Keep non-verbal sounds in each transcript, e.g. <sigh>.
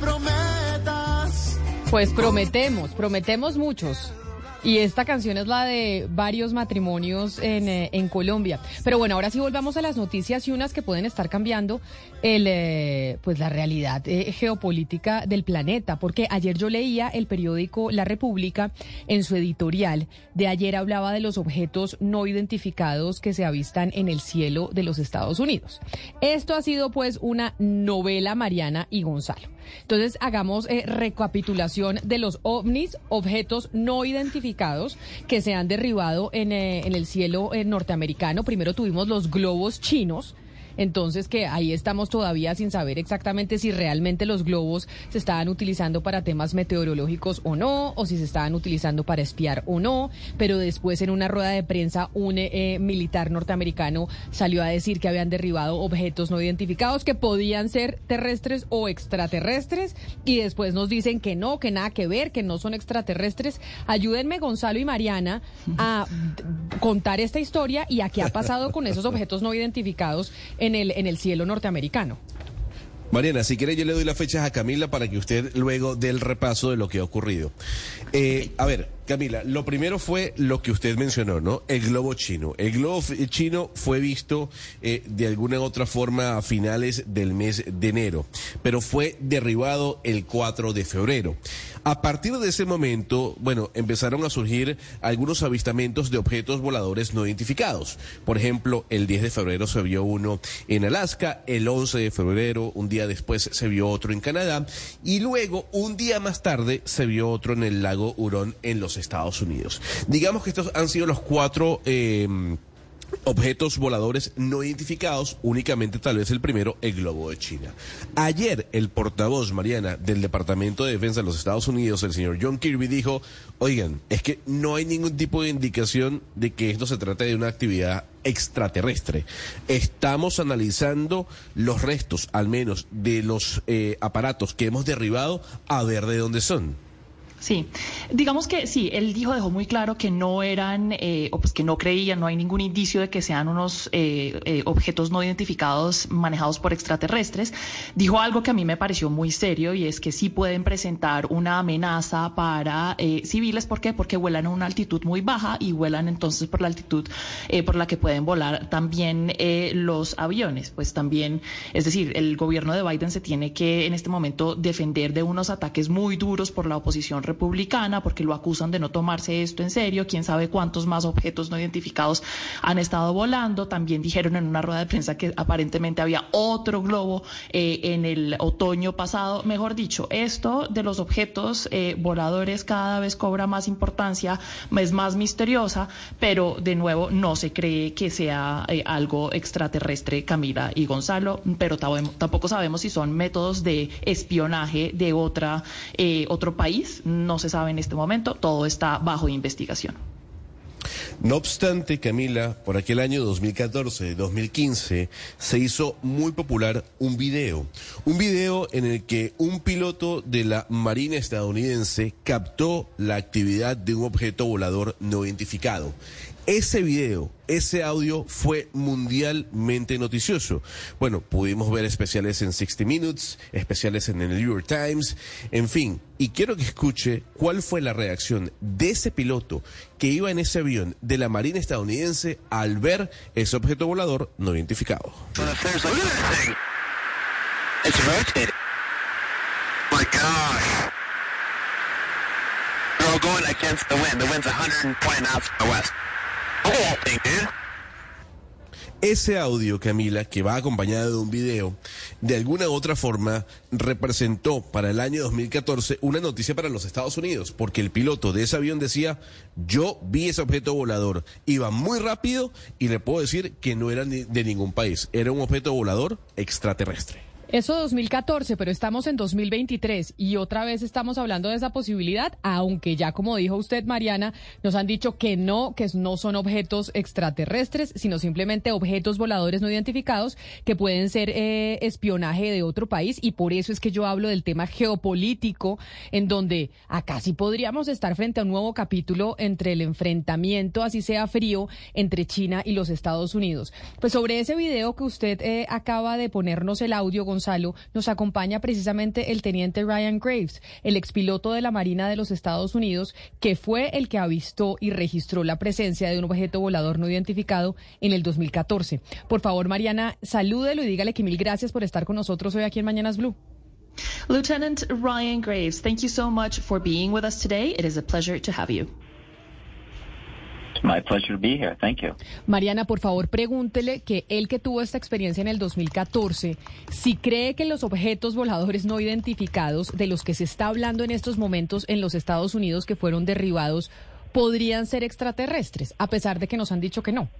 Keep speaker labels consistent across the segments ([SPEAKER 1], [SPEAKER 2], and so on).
[SPEAKER 1] prometas.
[SPEAKER 2] Pues prometemos, prometemos muchos. Y esta canción es la de varios matrimonios en, eh, en Colombia. Pero bueno, ahora sí volvamos a las noticias y unas que pueden estar cambiando el, eh, pues la realidad eh, geopolítica del planeta. Porque ayer yo leía el periódico La República en su editorial de ayer hablaba de los objetos no identificados que se avistan en el cielo de los Estados Unidos. Esto ha sido pues una novela Mariana y Gonzalo. Entonces hagamos eh, recapitulación de los ovnis, objetos no identificados que se han derribado en, eh, en el cielo eh, norteamericano. Primero tuvimos los globos chinos entonces, que ahí estamos todavía sin saber exactamente si realmente los globos se estaban utilizando para temas meteorológicos o no, o si se estaban utilizando para espiar o no. Pero después, en una rueda de prensa, un eh, militar norteamericano salió a decir que habían derribado objetos no identificados que podían ser terrestres o extraterrestres. Y después nos dicen que no, que nada que ver, que no son extraterrestres. Ayúdenme, Gonzalo y Mariana, a <laughs> contar esta historia y a qué ha pasado con esos objetos no identificados en el, en el cielo norteamericano.
[SPEAKER 3] Mariana, si quiere yo le doy las fechas a Camila para que usted luego dé el repaso de lo que ha ocurrido. Eh, a ver, Camila, lo primero fue lo que usted mencionó, ¿no? El globo chino. El globo chino fue visto eh, de alguna u otra forma a finales del mes de enero, pero fue derribado el 4 de febrero. A partir de ese momento, bueno, empezaron a surgir algunos avistamientos de objetos voladores no identificados. Por ejemplo, el 10 de febrero se vio uno en Alaska, el 11 de febrero, un día después se vio otro en Canadá y luego, un día más tarde, se vio otro en el lago Hurón en los Estados Unidos. Digamos que estos han sido los cuatro... Eh, objetos voladores no identificados, únicamente tal vez el primero, el globo de China. Ayer el portavoz, Mariana, del Departamento de Defensa de los Estados Unidos, el señor John Kirby, dijo, oigan, es que no hay ningún tipo de indicación de que esto se trate de una actividad extraterrestre. Estamos analizando los restos, al menos, de los eh, aparatos que hemos derribado, a ver de dónde son.
[SPEAKER 4] Sí, digamos que sí, él dijo, dejó muy claro que no eran, eh, o pues que no creían, no hay ningún indicio de que sean unos eh, eh, objetos no identificados manejados por extraterrestres. Dijo algo que a mí me pareció muy serio y es que sí pueden presentar una amenaza para civiles. ¿Por qué? Porque vuelan a una altitud muy baja y vuelan entonces por la altitud por la que pueden volar también los aviones. Pues también, es decir, el gobierno de Biden se tiene que en este momento defender de unos ataques muy duros por la oposición republicana porque lo acusan de no tomarse esto en serio. Quién sabe cuántos más objetos no identificados han estado volando. También dijeron en una rueda de prensa que aparentemente había otro globo eh, en el otoño pasado. Mejor dicho, esto de los objetos eh, voladores cada vez cobra más importancia, es más misteriosa, pero de nuevo no se cree que sea eh, algo extraterrestre, Camila y Gonzalo, pero tampoco sabemos si son métodos de espionaje de otra, otro país no se sabe en este momento, todo está bajo investigación.
[SPEAKER 3] No obstante, Camila, por aquel año 2014-2015 se hizo muy popular un video, un video en el que un piloto de la Marina estadounidense captó la actividad de un objeto volador no identificado. Ese video, ese audio fue mundialmente noticioso. Bueno, pudimos ver especiales en 60 Minutes, especiales en el New York Times, en fin. Y quiero que escuche cuál fue la reacción de ese piloto que iba en ese avión de la Marina estadounidense al ver ese objeto volador no identificado. Against the wind. The wind's 120 knots to the west. Ese audio, Camila, que va acompañado de un video, de alguna u otra forma representó para el año 2014 una noticia para los Estados Unidos, porque el piloto de ese avión decía, yo vi ese objeto volador, iba muy rápido y le puedo decir que no era de ningún país, era un objeto volador extraterrestre.
[SPEAKER 2] Eso 2014, pero estamos en 2023 y otra vez estamos hablando de esa posibilidad, aunque ya como dijo usted, Mariana, nos han dicho que no, que no son objetos extraterrestres, sino simplemente objetos voladores no identificados que pueden ser eh, espionaje de otro país y por eso es que yo hablo del tema geopolítico, en donde acá sí podríamos estar frente a un nuevo capítulo entre el enfrentamiento, así sea frío, entre China y los Estados Unidos. Pues sobre ese video que usted eh, acaba de ponernos el audio, Gonzalo, Nos acompaña precisamente el teniente Ryan Graves, el expiloto de la Marina de los Estados Unidos, que fue el que avistó y registró la presencia de un objeto volador no identificado en el 2014. Por favor, Mariana, salúdelo y dígale que mil gracias por estar con nosotros hoy aquí en Mañanas Blue.
[SPEAKER 4] Lieutenant Ryan Graves, thank you so much for being with us today. It is a pleasure to have you.
[SPEAKER 1] My pleasure to be here. Thank you.
[SPEAKER 2] Mariana, por favor, pregúntele que él que tuvo esta experiencia en el 2014, si cree que los objetos voladores no identificados de los que se está hablando en estos momentos en los Estados Unidos que fueron derribados podrían ser extraterrestres, a pesar de que nos han dicho que no.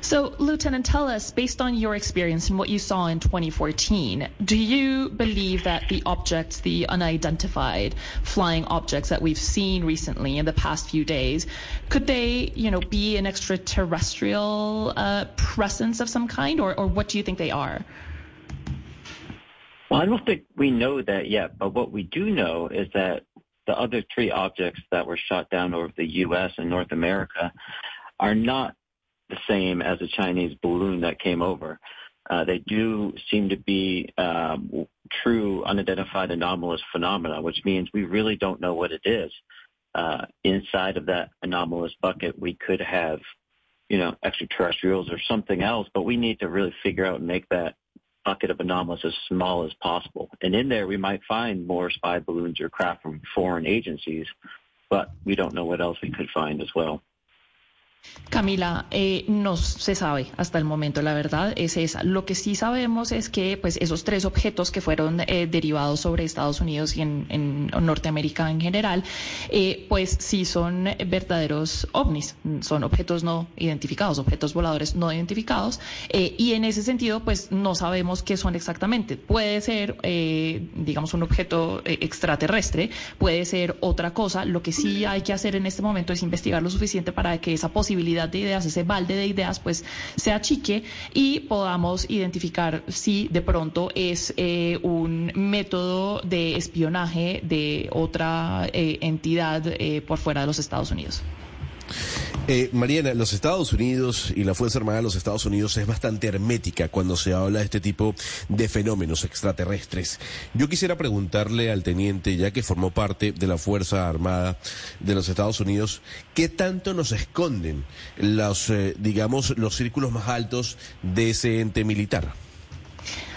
[SPEAKER 4] So, Lieutenant, tell us, based on your experience and what you saw in 2014, do you believe that the objects, the unidentified flying objects that we've seen recently in the past few days, could they, you know, be an extraterrestrial uh, presence of some kind, or, or what do you think they are?
[SPEAKER 1] Well, I don't think we know that yet, but what we do know is that the other three objects that were shot down over the U.S. and North America are not the same as a Chinese balloon that came over. Uh, they do seem to be um, true unidentified anomalous phenomena, which means we really don't know what it is. Uh, inside of that anomalous bucket, we could have, you know, extraterrestrials or something else, but we need to really figure out and make that bucket of anomalous as small as possible. And in there, we might find more spy balloons or craft from foreign agencies, but we don't know what else we could find as well.
[SPEAKER 4] Camila, eh, no se sabe hasta el momento, la verdad es esa. Lo que sí sabemos es que pues, esos tres objetos que fueron eh, derivados sobre Estados Unidos y en, Norteamérica en general, eh, pues sí son verdaderos ovnis, son objetos no identificados, objetos voladores no identificados, y en ese sentido pues no sabemos qué son exactamente. Puede ser, digamos, un objeto extraterrestre, puede ser otra cosa. Lo que sí hay que hacer en este momento es investigar lo suficiente para que esa posibilidad posibilidad de ideas, ese balde de ideas, pues se achique y podamos identificar si de pronto es eh, un método de espionaje de otra eh, entidad eh, por fuera de los Estados Unidos.
[SPEAKER 3] Eh, Mariana, los Estados Unidos y la Fuerza Armada de los Estados Unidos es bastante hermética cuando se habla de este tipo de fenómenos extraterrestres. Yo quisiera preguntarle al teniente, ya que formó parte de la Fuerza Armada de los Estados Unidos, ¿qué tanto nos esconden los, eh, digamos, los círculos más altos de ese ente militar?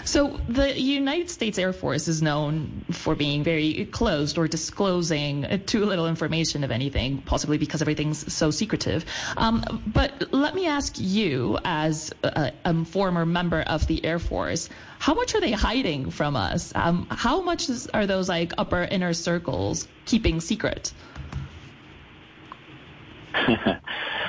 [SPEAKER 4] So the United States Air Force is known for being very closed or disclosing too little information of anything, possibly because everything's so secretive. Um, but let me ask you, as a, a, former member of the Air Force, how much are they hiding from us? Um, how much is, are those like upper inner circles keeping secret? <laughs>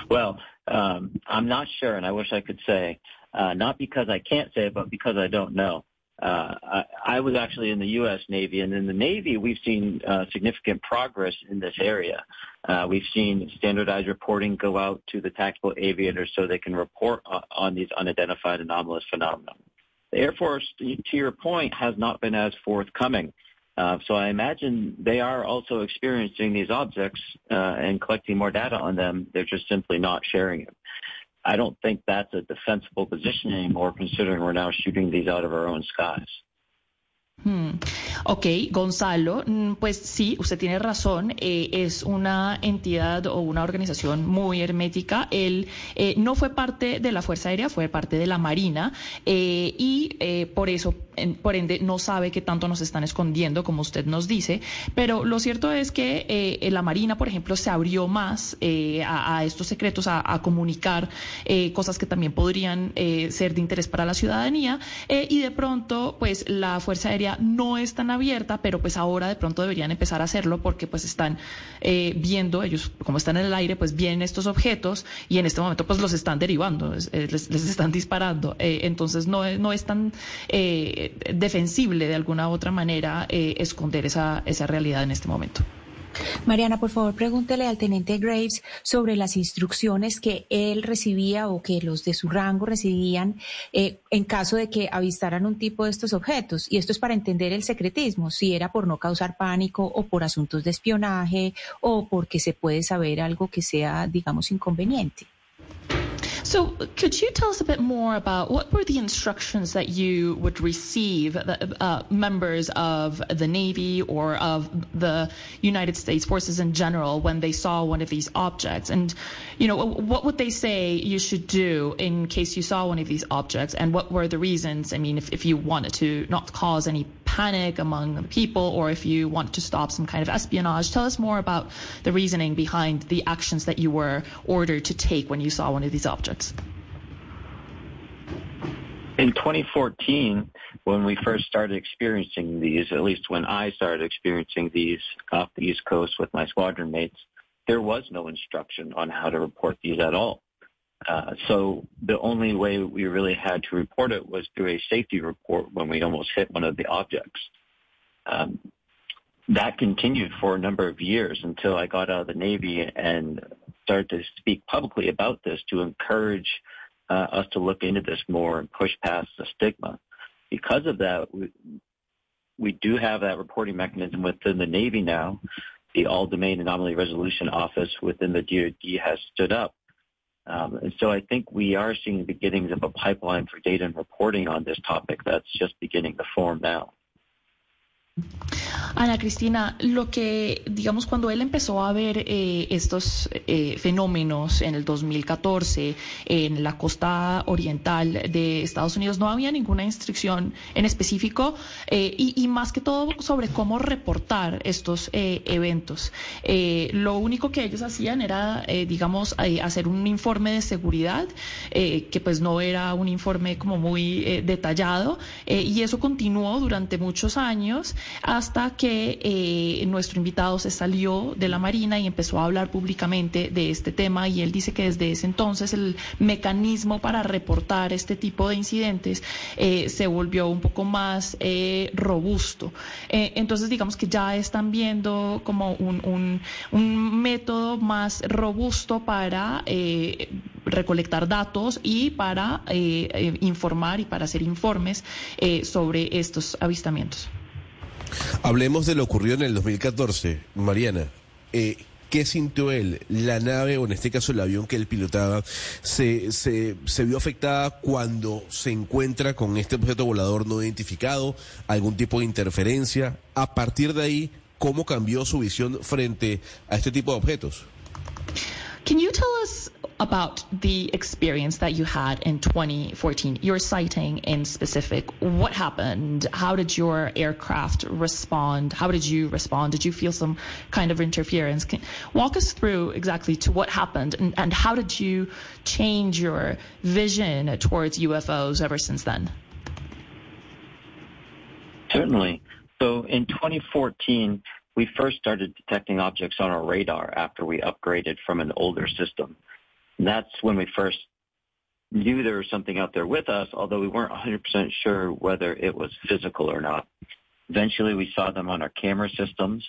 [SPEAKER 1] well, um, I'm not sure, and I wish I could say uh, not because I can't say it, but because I don't know. Uh, I, I was actually in the U.S. Navy, and in the Navy, we've seen uh, significant progress in this area. Uh, we've seen standardized reporting go out to the tactical aviators so they can report on, on these unidentified anomalous phenomena. The Air Force, to your point, has not been as forthcoming. Uh, so I imagine they are also experiencing these objects uh, and collecting more data on them. They're just simply not sharing it. I don't think that's a defensible position anymore, considering we're now shooting these out of our own skies.
[SPEAKER 4] Hmm. Ok, Gonzalo, mm, pues sí, usted tiene razón, eh, es una entidad o una organización muy hermética. Él eh, no fue parte de la Fuerza Aérea, fue parte de la Marina eh, y por eso, por ende, no sabe qué tanto nos están escondiendo, como usted nos dice. Pero lo cierto es que la Marina, por ejemplo, se abrió más a, estos secretos, a, a comunicar cosas que también podrían ser de interés para la ciudadanía y de pronto, pues la Fuerza Aérea no es tan abierta, pero pues ahora de pronto deberían empezar a hacerlo porque pues están eh, viendo, ellos como están en el aire, pues vienen estos objetos y en este momento pues los están derivando, eh, les, están disparando. Eh, entonces no, no es tan defensible de alguna u otra manera esconder esa, esa realidad en este momento.
[SPEAKER 5] Mariana, por favor, pregúntele al teniente Graves sobre las instrucciones que él recibía o que los de su rango recibían eh, en caso de que avistaran un tipo de estos objetos. Y esto es para entender el secretismo, si era por no causar pánico o por asuntos de espionaje o porque se puede saber algo que sea, digamos, inconveniente.
[SPEAKER 4] So, could you tell us a bit more about what were the instructions that you would receive, uh, members of the Navy or of the United States forces in general, when they saw one of these objects? And, you know, what would they say you should do in case you saw one of these objects? And what were the reasons? I mean, if, if you wanted to not cause any panic among the people or if you want to stop some kind of espionage. Tell us more about the reasoning behind the actions that you were ordered to take when you saw one of these objects.
[SPEAKER 1] In 2014, when we first started experiencing these, at least when I started experiencing these off the East Coast with my squadron mates, there was no instruction on how to report these at all. Uh, so the only way we really had to report it was through a safety report when we almost hit one of the objects. Um, that continued for a number of years until I got out of the Navy and started to speak publicly about this to encourage uh, us to look into this more and push past the stigma. Because of that, we, we do have that reporting mechanism within the Navy now. The All Domain Anomaly Resolution Office within the DoD has stood up um, and so I think we are seeing the beginnings of a pipeline for data and reporting on this topic that's just beginning to form now.
[SPEAKER 4] Ana Cristina, lo que, digamos, cuando él empezó a ver eh, estos eh, fenómenos en el 2014 en la costa oriental de Estados Unidos, no había ninguna instrucción en específico eh, y, más que todo sobre cómo reportar estos eventos. lo único que ellos hacían era, digamos, hacer un informe de seguridad, que pues no era un informe como muy detallado, y eso continuó durante muchos años hasta que eh, nuestro invitado se salió de la Marina y empezó a hablar públicamente de este tema y él dice que desde ese entonces el mecanismo para reportar este tipo de incidentes eh, se volvió un poco más eh, robusto. entonces digamos que ya están viendo como un, método más robusto para recolectar datos y para informar y para hacer informes sobre estos avistamientos.
[SPEAKER 3] Hablemos de lo ocurrido en el 2014. Mariana, eh, ¿qué sintió él? La nave, o en este caso el avión que él pilotaba, se, se, se vio afectada cuando se encuentra con este objeto volador no identificado, algún tipo de interferencia. A partir de ahí, ¿cómo cambió su visión frente a este tipo de objetos?
[SPEAKER 4] Can you tell us about the experience that you had in 2014, your sighting in specific. What happened? How did your aircraft respond? How did you respond? Did you feel some kind of interference? Can, walk us through exactly to what happened and, and how did you change your vision towards UFOs ever since then?
[SPEAKER 1] Certainly. So in 2014, we first started detecting objects on our radar after we upgraded from an older system. And that's when we first knew there was something out there with us, although we weren't 100% sure whether it was physical or not. Eventually, we saw them on our camera systems,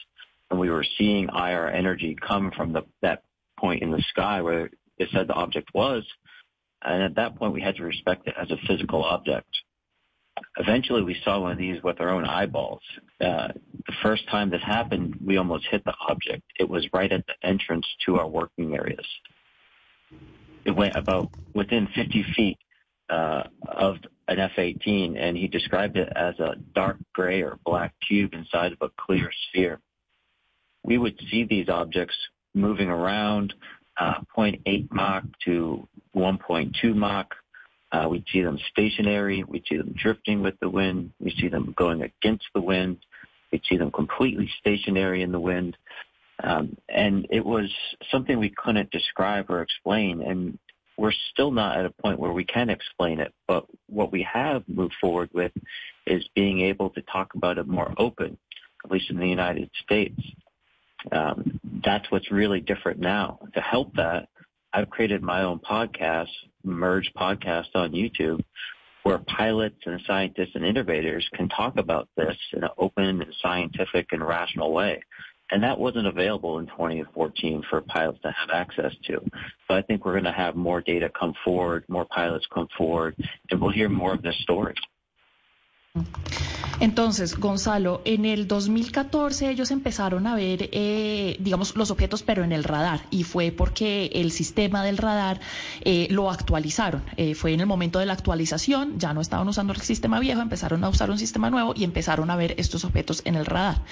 [SPEAKER 1] and we were seeing IR energy come from the, that point in the sky where it said the object was. And at that point, we had to respect it as a physical object. Eventually, we saw one of these with our own eyeballs. Uh, the first time this happened, we almost hit the object. It was right at the entrance to our working areas it went about within 50 feet uh, of an F-18, and he described it as a dark gray or black cube inside of a clear sphere. We would see these objects moving around uh, 0.8 Mach to 1.2 Mach. Uh, we'd see them stationary. We'd see them drifting with the wind. We'd see them going against the wind. We'd see them completely stationary in the wind. Um, and it was something we couldn't describe or explain. And we're still not at a point where we can explain it. But what we have moved forward with is being able to talk about it more open, at least in the United States. Um, that's what's really different now. To help that, I've created my own podcast, Merge Podcast on YouTube, where pilots and scientists and innovators can talk about this in an open and scientific and rational way. And that wasn't available in 2014 for pilots to have access to. So I think we're going to have more data come forward, more pilots come forward, and we'll hear more of this story.
[SPEAKER 4] Entonces, Gonzalo, en el 2014 ellos empezaron a ver, eh, digamos, los objetos, pero en el radar, y fue porque el sistema del radar eh, lo actualizaron. Eh, fue en el momento de la actualización, ya no estaban usando el sistema viejo, empezaron a usar un sistema nuevo y empezaron a ver estos objetos en el radar.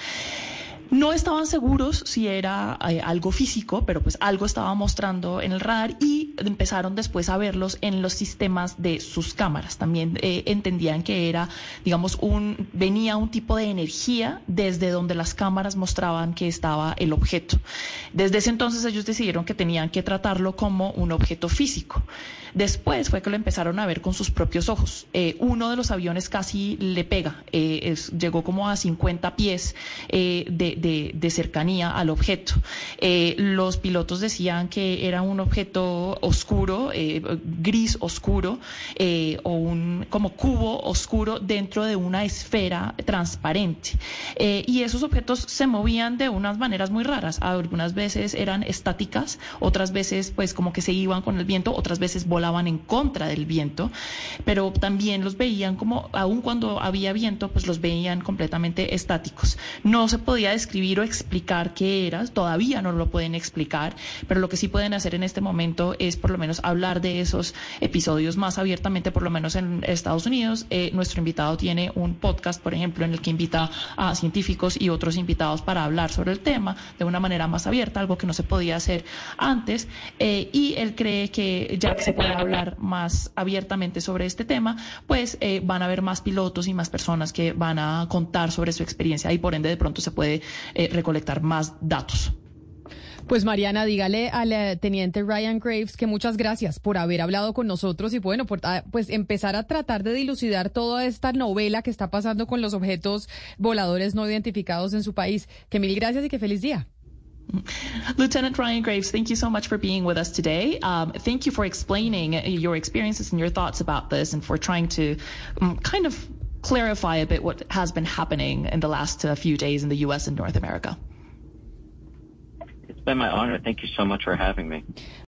[SPEAKER 4] No estaban seguros si era eh, algo físico, pero pues algo estaba mostrando en el radar y empezaron después a verlos en los sistemas de sus cámaras. También eh, entendían que era, digamos, un venía un tipo de energía desde donde las cámaras mostraban que estaba el objeto. Desde ese entonces ellos decidieron que tenían que tratarlo como un objeto físico. Después fue que lo empezaron a ver con sus propios ojos. Eh, uno de los aviones casi le pega, llegó como a 50 pies de de, cercanía al objeto. Eh, los pilotos decían que era un objeto oscuro, eh, gris oscuro, eh, o un como cubo oscuro dentro de una esfera transparente. y esos objetos se movían de unas maneras muy raras. Algunas veces eran estáticas, otras veces pues como que se iban con el viento, otras veces volaban en contra del viento, pero también los veían como, aun cuando había viento, pues los veían completamente estáticos. No se podía describir escribir o explicar qué era, todavía no lo pueden explicar, pero lo que sí pueden hacer en este momento es por lo menos hablar de esos episodios más abiertamente, por lo menos en Estados Unidos. Eh, nuestro invitado tiene un podcast, por ejemplo, en el que invita a científicos y otros invitados para hablar sobre el tema de una manera más abierta, algo que no se podía hacer antes. Eh, y él cree que ya que se puede hablar más abiertamente sobre este tema, pues eh, van a haber más pilotos y más personas que van a contar sobre su experiencia y por ende de pronto se puede eh, recolectar más datos.
[SPEAKER 2] Pues Mariana, dígale al eh, teniente Ryan Graves que muchas gracias por haber hablado con nosotros y bueno, por ah, pues empezar a tratar de dilucidar toda esta novela que está pasando con los objetos voladores no identificados en su país. Que mil gracias y que feliz día.
[SPEAKER 4] Lieutenant Ryan Graves, thank you so much for being with us today. Um, thank you for explaining your experiences and your thoughts about this and for trying to um, kind of clarify a bit what has been happening in the last uh, few days in the U.S. and North America.
[SPEAKER 1] It's been my honor. Thank you so much for having me.